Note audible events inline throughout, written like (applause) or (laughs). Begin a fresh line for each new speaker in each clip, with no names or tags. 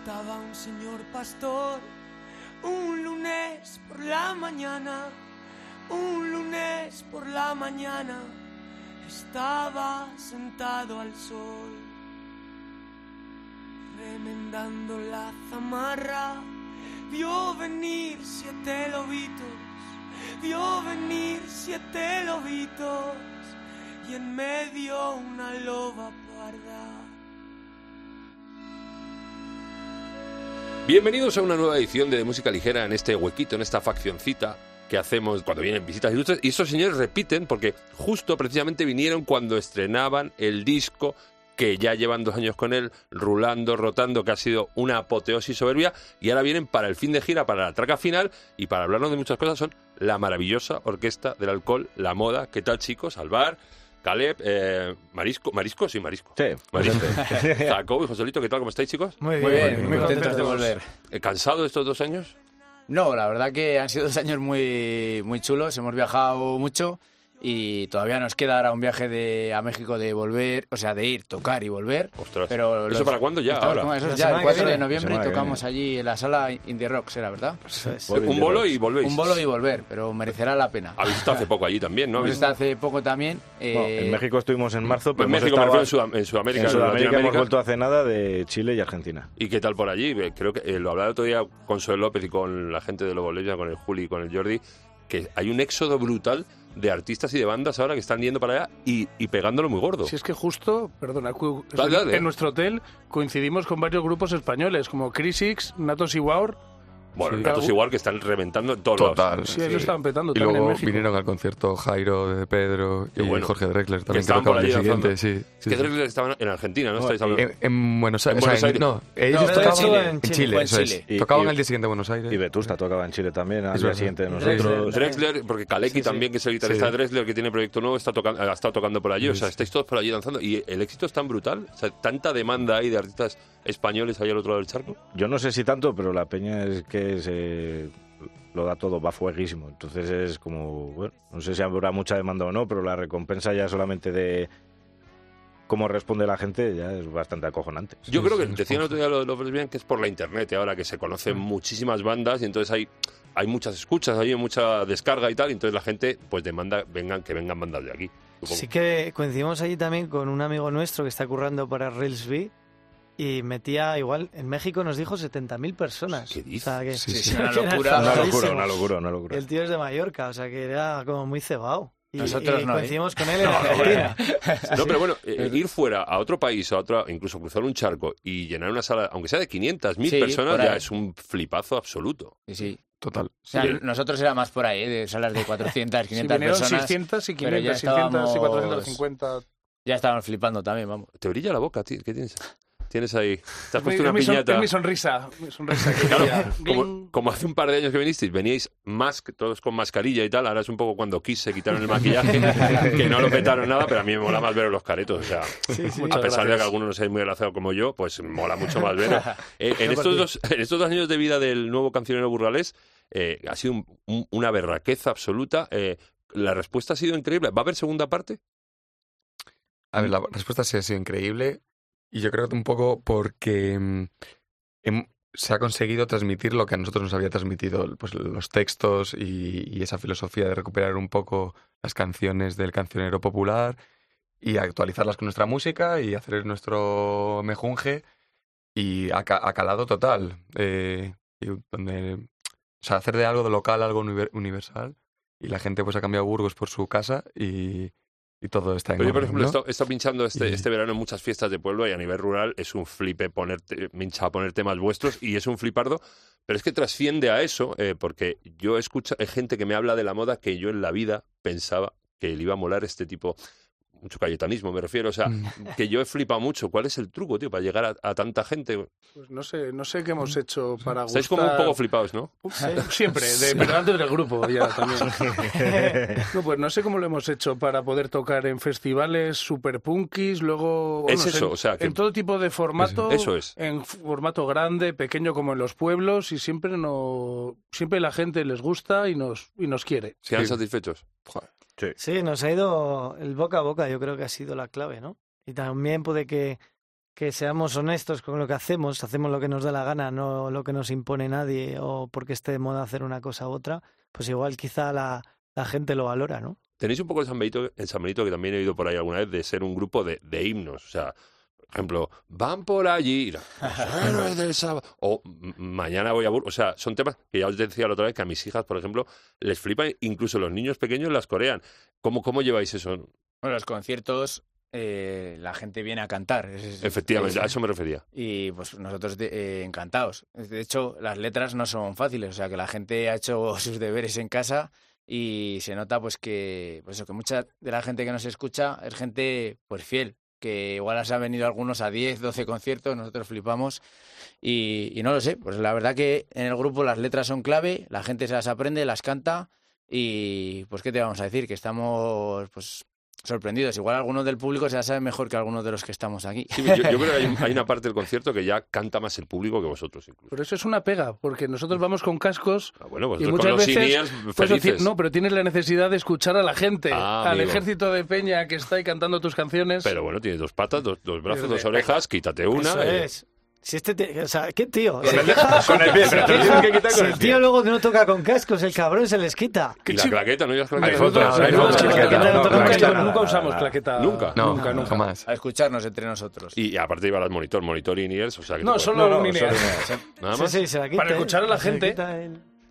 Estaba un señor pastor un lunes por la mañana, un lunes por la mañana, estaba sentado al sol, remendando la zamarra, vio venir siete lobitos, vio venir siete lobitos y en medio una loba parda.
Bienvenidos a una nueva edición de Música Ligera en este huequito, en esta faccioncita que hacemos cuando vienen visitas ilustres. Y estos señores repiten porque justo precisamente vinieron cuando estrenaban el disco que ya llevan dos años con él, rulando, rotando, que ha sido una apoteosis soberbia, y ahora vienen para el fin de gira, para la traca final, y para hablarnos de muchas cosas son la maravillosa orquesta del alcohol, la moda. ¿Qué tal, chicos? Alvar, Caleb, eh, Marisco, Marisco, sí, Marisco.
Sí,
Marisco. (laughs) Jacob y Joselito, ¿qué tal? ¿Cómo estáis, chicos?
Muy bien,
Muy bien,
muy
muy contentos de volver.
Eh, ¿Cansado de estos dos años?
No, la verdad que han sido dos años muy, muy chulos, hemos viajado mucho y todavía nos queda ahora un viaje de, a México de volver, o sea, de ir, tocar y volver.
Ostras.
Pero
¿Eso
los-
para cuándo ya?
estamos
Ahora.
con- eso ya, el
que
4 de noviembre tocamos allí en la sala Indie Rock, ¿será verdad?
Un bolo y volvéis.
Un bolo y volver, pero merecerá la pena.
Habéis estado hace poco allí también, ¿no? Habéis-
estado hace poco también. eh,
No, en México estuvimos en marzo, pero
en
hemos
México, refiero en, Sudam- en Sudamérica,
en Sudamérica hemos vuelto hace nada de Chile y Argentina.
¿Y qué tal por allí? Creo que eh, lo hablaba el otro día con Soel López y con la gente de Lobo Lesbia, con el Juli y con el Jordi, que hay un éxodo brutal de artistas y de bandas ahora que están yendo para allá y, y pegándolo muy gordo.
Si es que justo, perdona,
dale.
en nuestro hotel coincidimos con varios grupos españoles como Crisix, Natos y Waur.
Bueno,
Sí.
datos igual que están reventando en todos lados.
Total.
Sí, ahí lo estaban petando
Y
también en
luego
México.
vinieron al concierto Jairo de Pedro y
bueno.
Jorge Drexler también, que
estaban por
tocaban el siguiente. Sí, sí,
Que
sí.
Drexler estaban en Argentina, ¿no?
No,
Estáis hablando.
En, en Buenos
En
Aires.
Buenos
o sea,
Aires.
No, ellos
No,
tocaban
en Chile,
en
Chile,
Chile,
en
eso es.
Chile.
Y-
Tocaban
y-
el día siguiente en Buenos Aires.
Y Vetusta tocaba en Chile también, al
Es
día siguiente de nosotros.
Drexler, porque Kaleki también, que es el guitarrista
Sí.
de Drexler, que tiene proyecto nuevo, está tocando, ha estado tocando por allí. O sea, estáis todos por allí danzando. Y el éxito es tan brutal. O sea, tanta demanda hay de artistas españoles ahí al otro lado del charco.
Yo no sé si tanto, pero la peña es que se lo da todo, va fueguísimo. Entonces es como, bueno, no sé si habrá mucha demanda o no, pero la recompensa ya solamente de cómo responde la gente ya es bastante acojonante.
Yo
Sí,
creo que
sí,
decían el otro día lo de los lesbian que es por la internet y ahora que se conocen
Mm.
muchísimas bandas y entonces hay, hay muchas escuchas, hay mucha descarga y tal, y entonces la gente pues demanda vengan que vengan bandas de aquí. supongo.
Sí que coincidimos allí también con un amigo nuestro que está currando para Railsby y metía igual, en México nos dijo 70.000 personas.
¿Qué dices?
O sea que,
Sí,
sí, (laughs) una locura.
Una locura, una locura, una locura.
El tío es de Mallorca, o sea que era como muy cebado. Y,
Nosotros
y
no, ¿eh?
coincidimos con él en Argentina. (laughs)
No, pero bueno, eh, ir fuera a otro país, a otra, incluso cruzar un charco y llenar una sala, aunque sea de 500, 1000
Sí,
personas, ya es un flipazo absoluto.
Sí, sí.
Total.
O sea,
Sí.
nosotros era más por ahí, de salas de 400,
Sí,
500
vinieron
personas.
600 y
pero ya
500, 600 y
estábamos-
450.
Ya estaban flipando también, vamos.
Te brilla la boca, tío. ¿Qué tienes? Tienes ahí. Te has
Es
puesto una
es mi son-
piñata.
es mi sonrisa. Mi sonrisa que
Claro,
brilla.
como, hace un par de años que vinisteis, veníais más, todos con mascarilla y tal, ahora es un poco cuando Kiss se quitaron el maquillaje, (laughs) que no lo petaron nada, pero a mí me mola más ver los caretos, o sea, a pesar de que algunos no seáis muy relacionados como yo, pues mola mucho más ver. (laughs) Eh, en, estos dos, en estos dos años de vida del nuevo cancionero burgalés, eh, ha sido un- un- una berraqueza absoluta. eh, la respuesta ha sido increíble. ¿Va a haber segunda parte?
A ver, la respuesta sí ha sido increíble y yo creo que un poco porque mm, se ha conseguido transmitir lo que a nosotros nos había transmitido, pues los textos y, esa filosofía de recuperar un poco las canciones del cancionero popular y actualizarlas con nuestra música y hacer nuestro mejunje y ca- ha calado total. eh, donde, o sea, hacer de algo de local algo univer- universal y la gente pues ha cambiado Burgos por su casa y, y todo está en
Pero yo, por ejemplo,
¿no?
estado pinchando este,
Y-
este verano en muchas fiestas de pueblo y a nivel rural es un flipe ponerte, me hincha a poner temas vuestros y es un flipardo, pero es que trasciende a eso, eh, porque yo escucho hay gente que me habla de la moda que yo en la vida pensaba que le iba a molar este tipo, mucho cayetanismo me refiero, o sea,
Mm. (laughs)
que yo he flipado mucho. ¿Cuál es el truco, tío, para llegar a, a tanta gente?
Pues no sé, no sé qué hemos hecho para
Estáis
gustar...
como un poco flipados, ¿no? (laughs)
Siempre, de, pero antes del grupo ya también. (laughs) No, pues no sé cómo lo hemos hecho para poder tocar en festivales super punkis, luego...
Es eso,
en,
o sea, que-
en todo tipo de formato.
Eso es.
En formato grande, pequeño como en los pueblos y siempre no siempre la gente les gusta y nos y nos quiere.
¿Sean
Sí.
satisfechos?
Sí, nos ha ido el boca a boca, yo creo que ha sido la clave, ¿no? Y también puede que, que seamos honestos con lo que hacemos, hacemos lo que nos da la gana, no lo que nos impone nadie o porque esté de moda hacer una cosa u otra, pues igual quizá la, la gente lo valora, ¿no?
Tenéis un poco de San Benito, en San Benito, que también he oído por ahí alguna vez, de ser un grupo de, de himnos. O sea, por ejemplo, van por allí, los (laughs) héroes del sábado. O "M- mañana voy a Burgos. O sea, son temas que ya os decía la otra vez que a mis hijas, por ejemplo, les flipan, incluso los niños pequeños las corean. ¿Cómo, cómo lleváis eso?
Bueno, los conciertos, eh, la gente viene a cantar. es-
Efectivamente,
es-
a eso me refería.
Y pues nosotros de- eh, encantados. De hecho, las letras no son fáciles, o sea que la gente ha hecho (laughs) sus deberes en casa y se nota pues que pues eso, que mucha de la gente que nos escucha es gente pues fiel, que igual se han venido algunos a 10, 12 conciertos, nosotros flipamos. Y, y no lo sé, pues la verdad que en el grupo las letras son clave, la gente se las aprende, las canta y pues qué te vamos a decir, que estamos pues sorprendidos. Igual algunos del público se la saben mejor que algunos de los que estamos aquí.
Sí, yo, yo creo que hay, un- hay una (laughs) parte del concierto que ya canta más el público que vosotros, incluso.
Pero eso es una pega, porque nosotros vamos con cascos
Ah, bueno,
y muchas
con los
veces...
felices.
no, pero tienes la necesidad de escuchar a la gente,
Ah,
al
amigo.
ejército de peña que está ahí cantando tus canciones.
Pero bueno, tienes dos patas, dos, dos brazos, dos orejas, quítate una.
Eso
eh,
es. Si este te- o sea, ¿qué tío?
Con el,
queja-
con el pie, pero te lo tienes que quitar
si
con
el
el pie.
tío luego que no toca con cascos, el cabrón se les quita.
Y la claqueta, ¿no? llevas
Hay
claqueta?
fotos, hay fotos.
no, no, nunca, usamos claqueta.
Nunca.
No,
nunca, nunca.
jamás.
A escucharnos entre nosotros.
Y, y aparte lleva las monitor, monitor in-ears, o sea que
No, solo un
Nada más.
sí, se la quita,
Para
¿eh?
escuchar a la
Se
gente.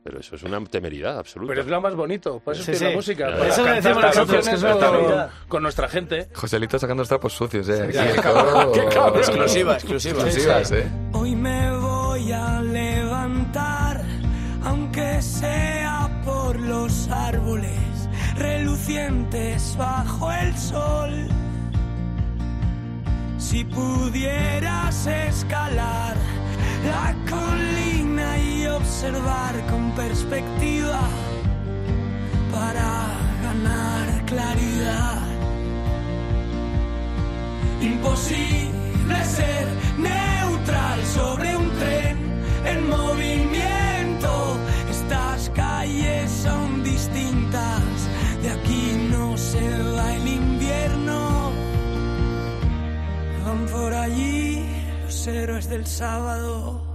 Pero eso es una temeridad absoluta.
Pero es lo más bonito, por eso
Sí,
es que
sí.
la música.
Eso
le decimos nosotros, que
con- nuestra gente.
Joselito sacando los trapos sucios, ¿eh? Aquí,
qué cabrón, qué cabrón.
Exclusiva, exclusiva.
Exclusivas, ¿eh?
Hoy me voy a levantar, aunque sea por los árboles relucientes bajo el sol. Si pudieras escalar la colina observar con perspectiva para ganar claridad. Imposible ser neutral sobre un tren en movimiento. Estas calles son distintas. De aquí no se va el invierno. Van por allí los héroes del sábado.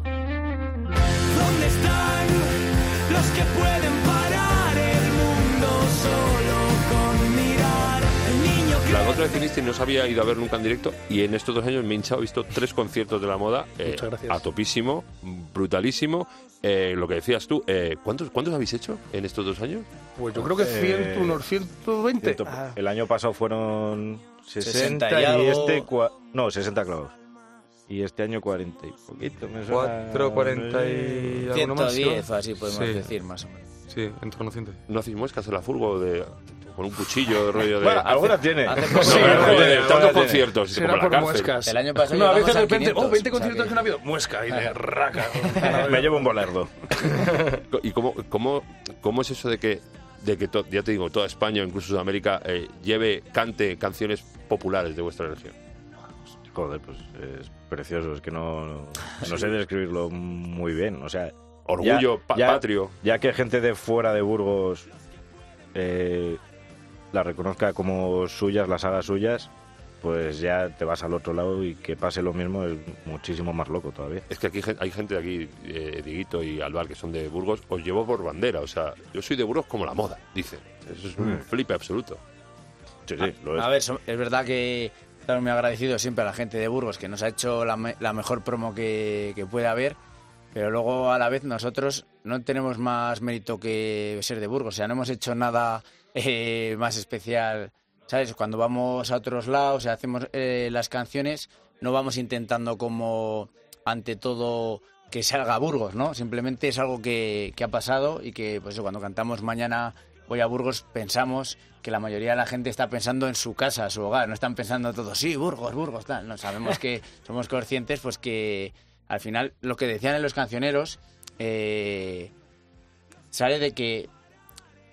¿Dónde están los que pueden parar el mundo solo con mirar? El niño que
La otra vez viniste y no se había ido a ver nunca en directo y en estos dos años me he hinchado, he visto tres conciertos de la moda eh,
Muchas gracias.
a topísimo, brutalísimo. Eh, lo que decías tú, eh, ¿cuántos, ¿cuántos habéis hecho en estos dos años?
Pues yo creo que
Eh,
100, unos 120.
Ciento-
Ah.
El año pasado fueron 60
60 y
y, este... No, 60 clavos. Y este año 40 y poquito. Me suena-
4, 40 y alguno más.
110 o así podemos
Sí.
decir más o menos.
Sí, en torno a 100.
¿No hacéis muescas en la furgo de, con un cuchillo de rollo de...
Bueno, alguna tiene.
No, tantos conciertos,
Será por muescas.
El año pasado
No, a veces de repente,
500,
oh, 20
o sea
conciertos
que-
que no ha habido. Muesca y de raca. (laughs)
Me llevo un bolardo.
¿Y cómo, cómo, cómo es eso de que, de que to- ya te digo, toda España, incluso Sudamérica, eh, lleve, cante canciones populares de vuestra región?
Joder, pues es precioso. Es que no, no sé describirlo muy bien. O sea,
Orgullo
Ya-
pa-
ya-
patrio.
ya que gente de fuera de Burgos eh, la reconozca como suyas, las haga suyas, pues ya te vas al otro lado y que pase lo mismo es muchísimo más loco todavía.
Es que aquí hay gente de aquí, eh, Dieguito y Alvar, que son de Burgos, os llevo por bandera. O sea, yo soy de Burgos como la moda, dicen. Eso es un
Mm.
flipe absoluto.
Sí, sí, lo es.
A ver, es verdad que estamos muy agradecidos siempre a la gente de Burgos que nos ha hecho la, me- la mejor promo que, que puede haber, pero luego a la vez nosotros no tenemos más mérito que ser de Burgos, o sea, no hemos hecho nada (laughs) eh, más especial, ¿sabes? Cuando vamos a otros lados y hacemos eh, las canciones, no vamos intentando como ante todo que salga Burgos, ¿no? Simplemente es algo que, que ha pasado y que, pues eso, cuando cantamos mañana voy a Burgos, pensamos que la mayoría de la gente está pensando en su casa, su hogar, no están pensando todos, sí, Burgos, Burgos, tal. No, sabemos que (laughs) somos conscientes, pues que al final lo que decían en los cancioneros eh, sale de que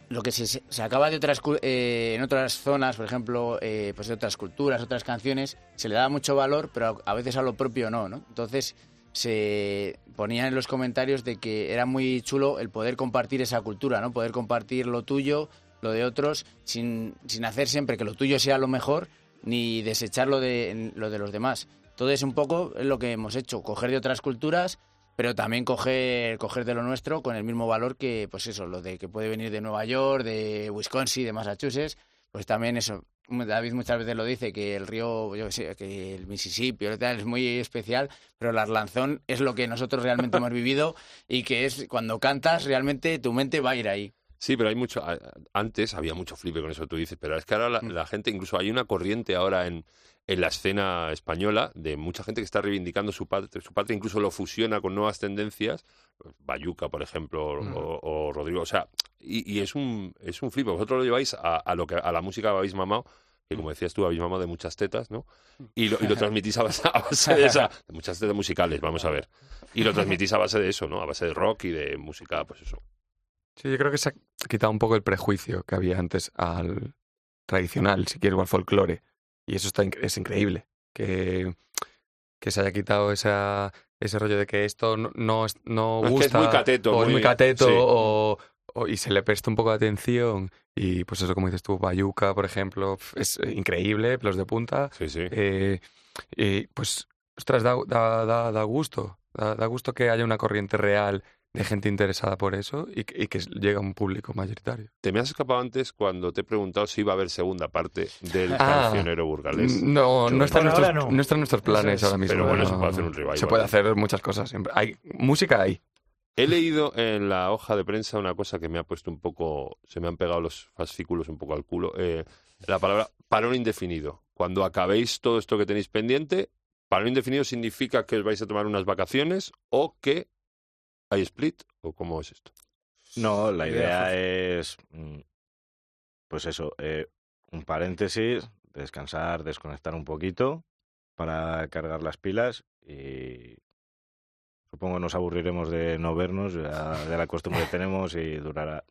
lo que se, se acaba de otras eh, en otras zonas, por ejemplo, eh, pues de otras culturas, otras canciones, se le da mucho valor, pero a veces a lo propio no, ¿no? Entonces se ponían en los comentarios de que era muy chulo el poder compartir esa cultura, ¿no? Poder compartir lo tuyo, lo de otros, sin, sin hacer siempre que lo tuyo sea lo mejor, ni desechar lo de, lo de los demás. Entonces, un poco lo que hemos hecho, coger de otras culturas, pero también coger, coger de lo nuestro con el mismo valor que, pues eso, lo de que puede venir de Nueva York, de Wisconsin, de Massachusetts, pues también eso. David muchas veces lo dice, que el río, yo qué sé, que el Mississippi tal, es muy especial, pero el Arlanzón es lo que nosotros realmente hemos vivido y que es cuando cantas, realmente tu mente va a ir ahí.
Sí, pero hay mucho. Antes había mucho flipe con eso tú dices, pero es que ahora la, la gente, incluso hay una corriente ahora en, en la escena española de mucha gente que está reivindicando su patria, su patria incluso lo fusiona con nuevas tendencias, Bayuca, por ejemplo, o-
Mm.
o, o Rodrigo, o sea, y, y es un es un flipe. Vosotros lo lleváis a, a lo que a la música que habéis mamado, que como decías tú, habéis mamado de muchas tetas, ¿no? Y lo, y lo transmitís a base, a base de esa, de muchas tetas musicales, vamos a ver. Y lo transmitís a base de eso, ¿no? A base de rock y de música, pues eso.
Sí, yo creo que se ha quitado un poco el prejuicio que había antes al tradicional, si quieres, o al folclore. Y eso está, es increíble. Que, que se haya quitado esa, ese rollo de que esto no, no, no
Es que
gusta.
es muy cateto,
O es
muy-
muy cateto,
sí.
o, o- y se le presta un poco de atención. Y pues eso, como dices tú, Bayuca, por ejemplo, es increíble, pelos de punta.
Sí, sí.
Eh, y pues, ostras, da, da, da, da gusto. Da, da gusto que haya una corriente real de gente interesada por eso y, que- y que llegue a un público mayoritario.
Te me has escapado antes cuando te he preguntado si iba a haber segunda parte del
Ah,
cancionero burgalés.
No, no está, nuestros,
no.
está en nuestros planes
es.
ahora mismo.
Pero bueno,
no.
se puede hacer un revival.
Se puede hacer muchas cosas siempre. Hay, música hay.
He leído en la hoja de prensa una cosa que me ha puesto un poco, se me han pegado los fascículos un poco al culo. eh, la palabra parón indefinido. Cuando acabéis todo esto que tenéis pendiente, parón indefinido significa que os vais a tomar unas vacaciones o que hay split o cómo es esto.
No, la
Idea
es, mm, pues eso, eh, un paréntesis, descansar, desconectar un poquito para cargar las pilas y supongo nos aburriremos de no vernos, ya de la costumbre que (laughs) tenemos y durará,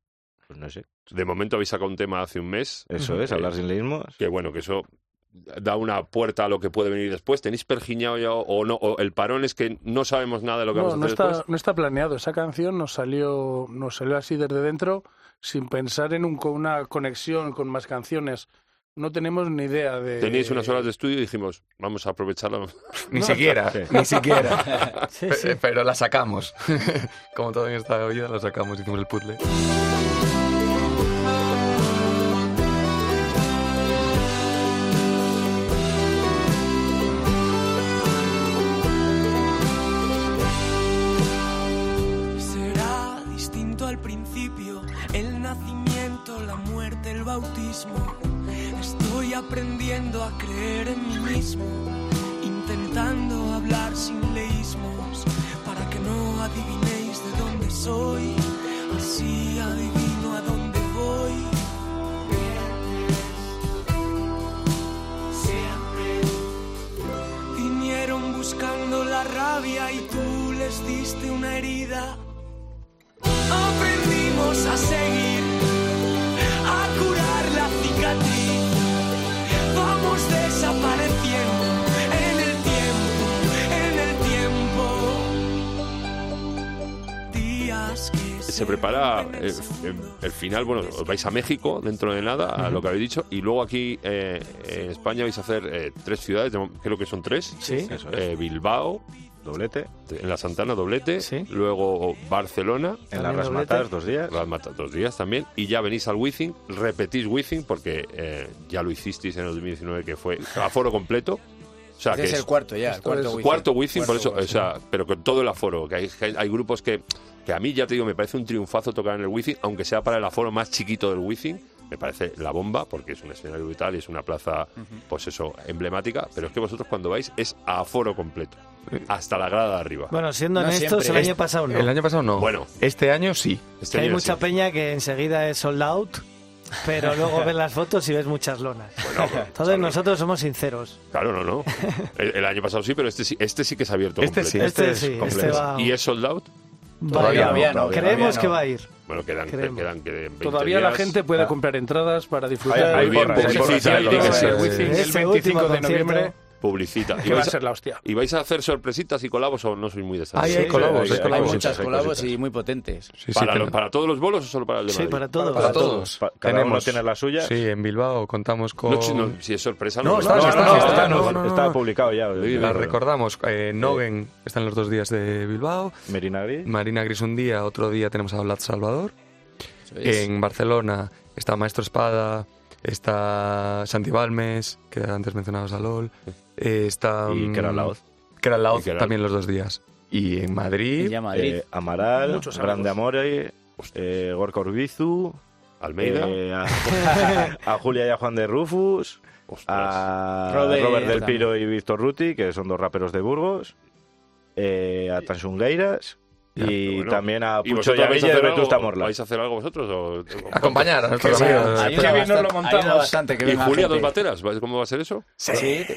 pues no sé.
De momento habéis sacado un tema hace un mes,
Eso (laughs) es, hablar sin leísmos.
que bueno, que eso da una puerta a lo que puede venir después. ¿Tenéis pergiñado ya o no? O el parón es que no sabemos nada de lo que
No,
vamos a
no
hacer
está,
después.
no está planeado. Esa canción nos salió, nos salió así desde dentro, sin pensar en un, con una conexión con más canciones. No tenemos ni idea de.
Teníais unas horas de estudio y dijimos, vamos a aprovecharla. (laughs)
Ni
No,
siquiera,
sí.
ni siquiera. (laughs)
Sí, sí.
Pero la sacamos. (laughs) Como todo en esta vida, la sacamos, hicimos el puzzle.
Aprendiendo a creer en mí mismo, intentando hablar sin leísmos, para que no adivinéis de dónde soy, así adivino a dónde voy. Vinieron buscando la rabia y tú les diste una herida. Aprendimos a seguir,
Se prepara eh, el final, bueno, os vais a México dentro de nada, a lo que habéis dicho, y luego aquí eh, en España vais a hacer eh, tres ciudades, creo que son tres.
Sí.
Eso es.
Bilbao,
Doblete,
en la Santana, doblete,
Sí.
luego Barcelona,
en las
También
rasmatas dos días.
Las mata dos días también, y ya venís al Wizzing, repetís Wizzing, porque eh, ya lo hicisteis en el 2019, que fue aforo completo. O sea,
Ese
que
es
es
el cuarto ya, el cuarto
es
wifi.
cuarto Wizzing, por eso, o sea, pero con todo el aforo, que hay, que hay grupos que, que a mí, ya te digo, me parece un triunfazo tocar en el Wizzing, aunque sea para el aforo más chiquito del Wizzing, me parece la bomba, porque es un escenario brutal y es una plaza, pues eso, emblemática, pero es que vosotros cuando vais es a aforo completo, hasta la grada de arriba.
Bueno, siendo
No
honestos,
siempre.
el año pasado no.
El año pasado no.
Bueno.
Este año sí.
Este
hay
año
mucha
sí.
peña que enseguida es sold out, pero luego ves las fotos y ves muchas lonas.
Bueno,
Entonces
claro,
nosotros somos sinceros.
Claro, no, no. (laughs) El, el año pasado sí, pero este sí, este sí que se ha abierto
Este
completo.
sí,
Este,
es
sí, este va,
¿Y es sold out?
Todavía
a ir.
no,
todavía
Creemos
no.
que va a ir.
Bueno, quedan,
Creemos.
quedan, quedan 20
Todavía la
días.
gente puede
Ah.
comprar entradas para disfrutar
Hay- hay hay hay
el 25
último
de noviembre.
Publicita. ¿Y
Que va a
vais, a,
ser la hostia.
y vais a hacer sorpresitas y colabos o no sois muy de
hay
Sí,
colabos,
hay-
colabos.
Hay muchas
hay
colabos
cositas.
y muy potentes.
Sí, sí,
¿Para, ¿Para todos los bolos o solo para el de
Sí,
Madrid?
para todos.
para todos.
Pa- Cada uno
Tenemos-
tiene la suya.
Sí, en Bilbao contamos con...
No, si, no, si es sorpresa, no.
Está,
publicado ya.
Sí,
La recordamos. Eh, Nogen está en los dos días de Bilbao.
Merina Gris.
Marina Gris un día, otro día tenemos a Vlad Salvador. En Barcelona está Maestro Espada, está Santi Balmes, que antes mencionabas a LOL. eh, está...
Y
mm,
Keral Laoz.
Keral Laoz
Keral.
también los dos días. Y en
Y
Madrid...
ya Madrid.
Eh, Amaral,
Muchos
Grande. Amore, eh, Gorka Urbizu,
Almeida.
eh, a, (laughs) a Julia y a Juan de Rufus,
Ostras.
a
Robert
Robert, del. Piro y Víctor Ruti, que son dos raperos de Burgos, eh, a Tansungueiras
Ya,
y
bueno.
también a
¿Y
Pucho
vais a,
y
hacer
Vetusta Morla.
vais a hacer algo vosotros? O,
Acompañar a nuestros amigos.
lo montamos.
bastante que
¿Y Julia, dos bateras? ¿Va- ¿Cómo va a ser eso?
Sí,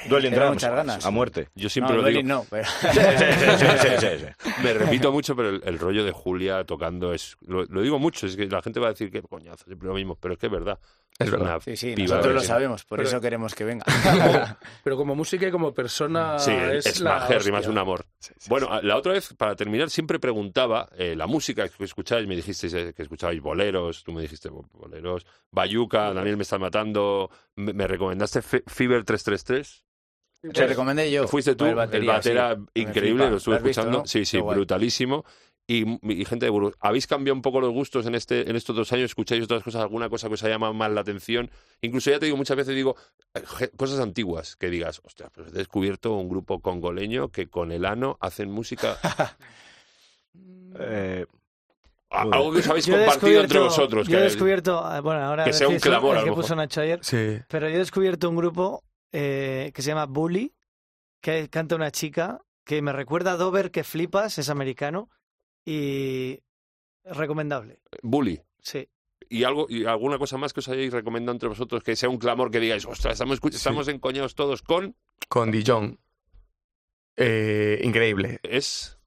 Dueling
tengo
Drums,
muchas ganas.
a muerte.
Yo siempre
no,
lo digo.
Dueling no, pero... (laughs)
Sí, sí, sí, sí, sí, sí. (laughs)
Me repito mucho, pero el, el rollo de Julia tocando es. Lo, lo digo mucho, es que la gente va a decir que coñazo, siempre lo mismo, pero es que es verdad.
Es verdad.
Sí, sí,
piba
nosotros lo sabemos, por
Pero-
eso queremos que venga. (laughs)
Pero como música y como persona
Sí,
es,
es,
la
majérrima, es un amor. bueno, a- la otra vez, para terminar, siempre preguntaba eh, la música que escucháis. Me dijisteis eh, que escuchabais boleros, tú me dijiste bo- boleros. Bayuca, Daniel me está matando. Me, me recomendaste Fe- Fever 333.
Te recomendé yo.
Fuiste tú, el,
batería,
batera increíble, lo estuve
¿Lo has visto,
escuchando.
no?
Sí, sí, brutalísimo. Y, y gente de Burgos, ¿habéis cambiado un poco los gustos en este en estos dos años? ¿Escucháis otras cosas, alguna cosa que os ha llamado más la atención? Incluso ya te digo, muchas veces digo eh, cosas antiguas, que digas, ostras, pues he descubierto un grupo congoleño que con el ano hacen música. (laughs)
Eh,
algo que os habéis
Yo
compartido entre vosotros.
Yo he descubierto, ah, bueno, ahora
que sea un clamor, a
el
lo
que puso
mejor.
Nacho ayer,
Sí.
pero yo he descubierto un grupo eh, que se llama Bully, que canta una chica que me recuerda a Dover, que flipas, es americano y recomendable.
Bully.
Sí.
Y, algo, y alguna cosa más que os hayáis recomendado entre vosotros que sea un clamor que digáis, ostras, estamos,
Sí.
estamos encoñados todos con.
Con Dijon. Eh, increíble.
Es.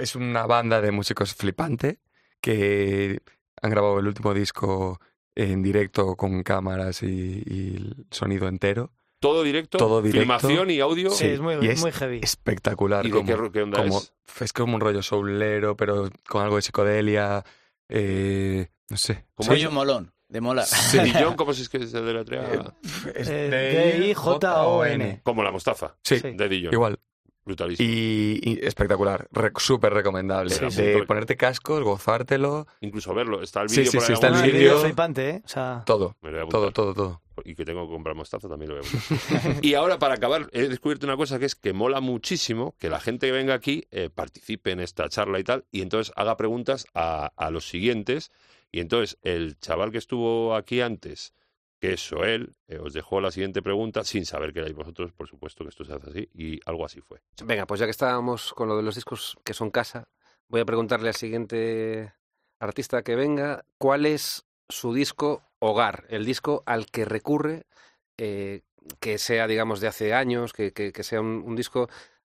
Es una banda de músicos flipante que han grabado el último disco en directo con cámaras y, y el sonido entero.
Todo directo,
Todo directo.
filmación y audio.
Sí, es muy,
y es
muy heavy.
Espectacular.
¿Y de
como,
qué, qué onda
como-
es?
es como un rollo soulero, pero con algo de psicodelia. eh, no sé.
¿Cómo
Soy
es?
un molón, de mola. (laughs)
Dillon, (laughs) ¿cómo es que se deletrea?
Es
Eh,
D-I-J-O-N.
Como la mostaza.
Sí,
Sí.
De Dillon.
igual.
Brutalísimo.
Y, y espectacular. Re- Súper recomendable.
Sí, sí.
de ponerte cascos, gozártelo.
Incluso verlo. Está el
Sí,
vídeo
sí,
por
sí,
ahí
está el vídeo.
flipante, ¿eh? O sea,
Todo,
apuntar.
todo, todo.
Y que tengo que comprar mostaza también lo voy a (laughs) (laughs) y ahora, para acabar, he descubierto una cosa que es que mola muchísimo que la gente que venga aquí eh, participe en esta charla y tal, y entonces haga preguntas a, a los siguientes. Y entonces, el chaval que estuvo aquí antes, que es Soel, eh, os dejó la siguiente pregunta, sin saber que erais vosotros, por supuesto que esto se hace así, y algo así fue.
Venga, pues ya que estábamos con lo de los discos que son casa, voy a preguntarle al siguiente artista que venga cuál es su disco hogar, el disco al que recurre, eh, que sea, digamos, de hace años, que, que- que sea un, un disco,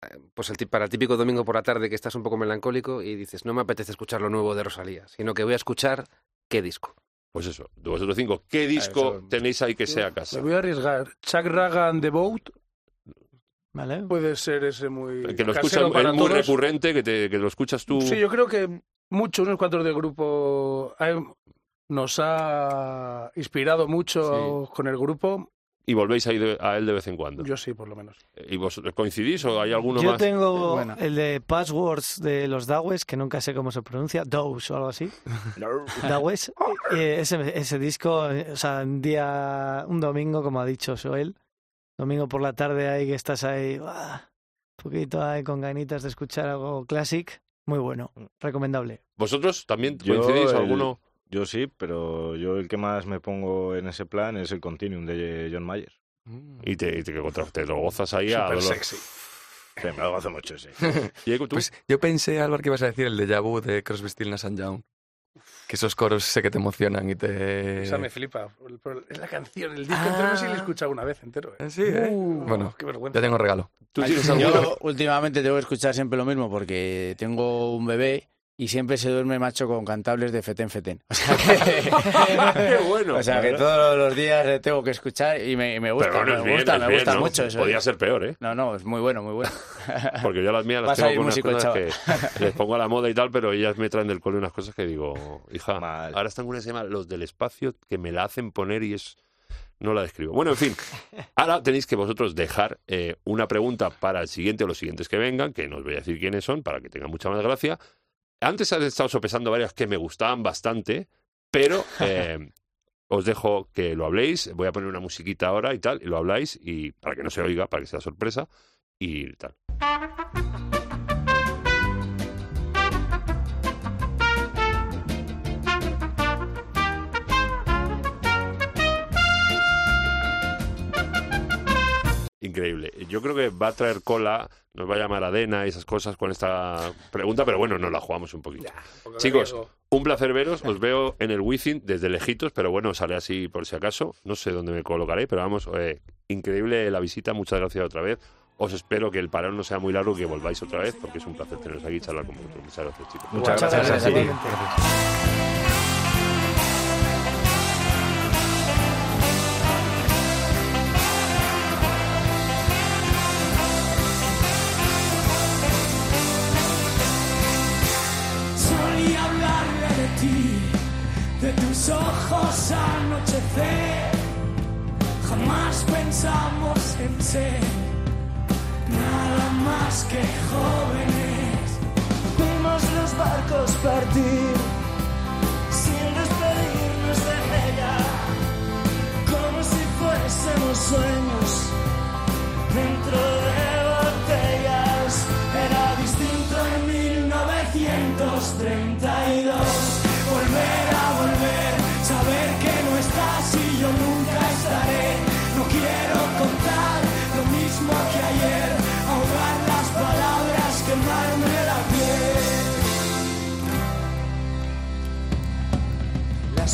eh, pues el, para el típico domingo por la tarde que estás un poco melancólico y dices, no me apetece escuchar lo nuevo de Rosalía, sino que voy a escuchar qué disco.
Pues eso, de vosotros cinco, ¿qué disco
eso-
tenéis ahí que sea casa?
Me voy a arriesgar. Chuck Ragan The Boat
¿vale?
puede ser ese muy
Que lo escuchas, es muy
todos.
recurrente, que, te, que lo escuchas tú.
Sí, yo creo que muchos, unos cuantos del grupo hay- nos ha inspirado mucho con el grupo.
Y volvéis a ir de- a él de vez en cuando.
Yo sí, por lo menos.
¿Y vosotros coincidís o hay alguno
Yo
más?
tengo
Bueno.
el de Passwords de los Dawes, que nunca sé cómo se pronuncia, Dows o algo así. (laughs) Dawes. Eh, ese, ese disco, eh, o sea, un día, un domingo, como ha dicho Joel, domingo por la tarde ahí que estás ahí, un poquito ahí con ganitas de escuchar algo classic, muy bueno, recomendable.
¿Vosotros también
Yo
coincidís
el-
alguno?
Yo sí, pero yo el que más me pongo en ese plan es el Continuum de John Mayer.
Y te, y te, te- te lo gozas ahí a
Súper
dolor.
sexy. (laughs)
Sí, me lo gozo mucho, sí. (laughs)
Pues yo pensé, Álvaro, que ibas a decir el de vu de Crosby, Stills Nash and Young. Que esos coros sé que te emocionan y te...
Esa me flipa. Es la canción, el disco entero no sé si lo he escuchado una vez entero. ¿eh?
Ah, sí, ¿eh?
Uh,
Bueno,
qué vergüenza.
Ya tengo regalo.
¿Tú?
Yo últimamente tengo que escuchar siempre lo mismo porque tengo un bebé y siempre se duerme macho con cantables de fetén fetén. O sea (laughs) que,
¡Qué bueno!
o sea que todos los días le tengo que escuchar y me, me gusta,
bueno,
me
bien,
gusta, me
bien,
gusta
¿no?
mucho eso.
Podía ser peor, ¿eh?
No, no, es muy bueno, muy bueno. (laughs)
Porque yo las mías las
Vas
tengo con unas cosas que les pongo a la moda y tal, pero ellas me traen del cole unas cosas que digo, hija,
Mal.
ahora están con una que se llama Los del Espacio, que me la hacen poner y es... No la describo. Bueno, en fin, (laughs) ahora tenéis que vosotros dejar eh, una pregunta para el siguiente o los siguientes que vengan, que no os voy a decir quiénes son, para que tengan mucha más gracia. Antes han estado sopesando varias que me gustaban bastante, pero (laughs) eh, os dejo que lo habléis. Voy a poner una musiquita ahora y tal, y lo habláis, y para que no se oiga, para que sea sorpresa, y tal. Increíble. Yo creo que va a traer cola, nos va a llamar Adena y esas cosas con esta pregunta, pero bueno, nos la jugamos un poquito. Chicos, un placer veros. Os veo en el Wizzing desde lejitos, pero bueno, sale así por si acaso. No sé dónde me colocaré, pero vamos, eh, increíble la visita. Muchas gracias otra vez. Os espero que el parón no sea muy largo y que volváis otra vez, porque es un placer teneros aquí y charlar con vosotros. Muchas gracias, chicos.
Muchas
Muchas
gracias,
gracias
ojos anochecer. Jamás pensamos en ser nada más que jóvenes. Vimos los barcos partir sin despedirnos de ella, como si fuésemos sueños dentro de botellas. Era distinto en 1932.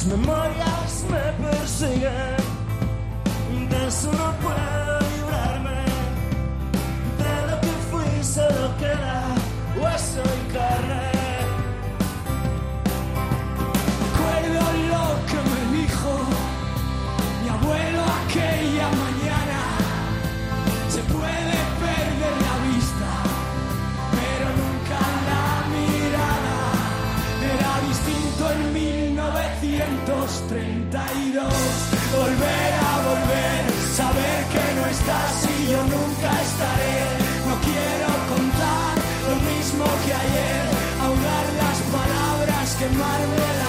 Las memorias me persiguen, 1932. Volver a volver, saber que no estás y yo nunca estaré. No quiero contar lo mismo que ayer, ahogar las palabras, quemarme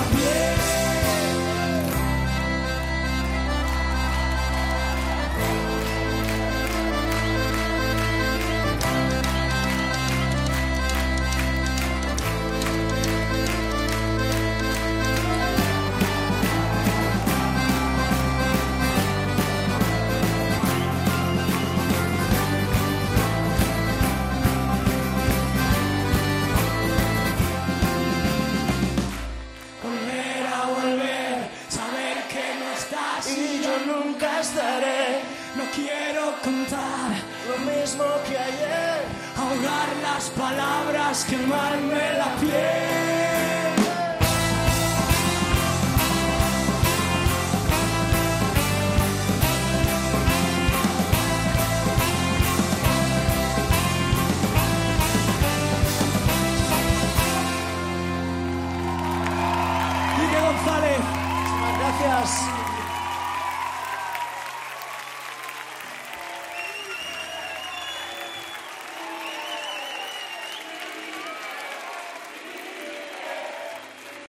contar lo mismo que ayer, ahogar las palabras, quemarme la piel.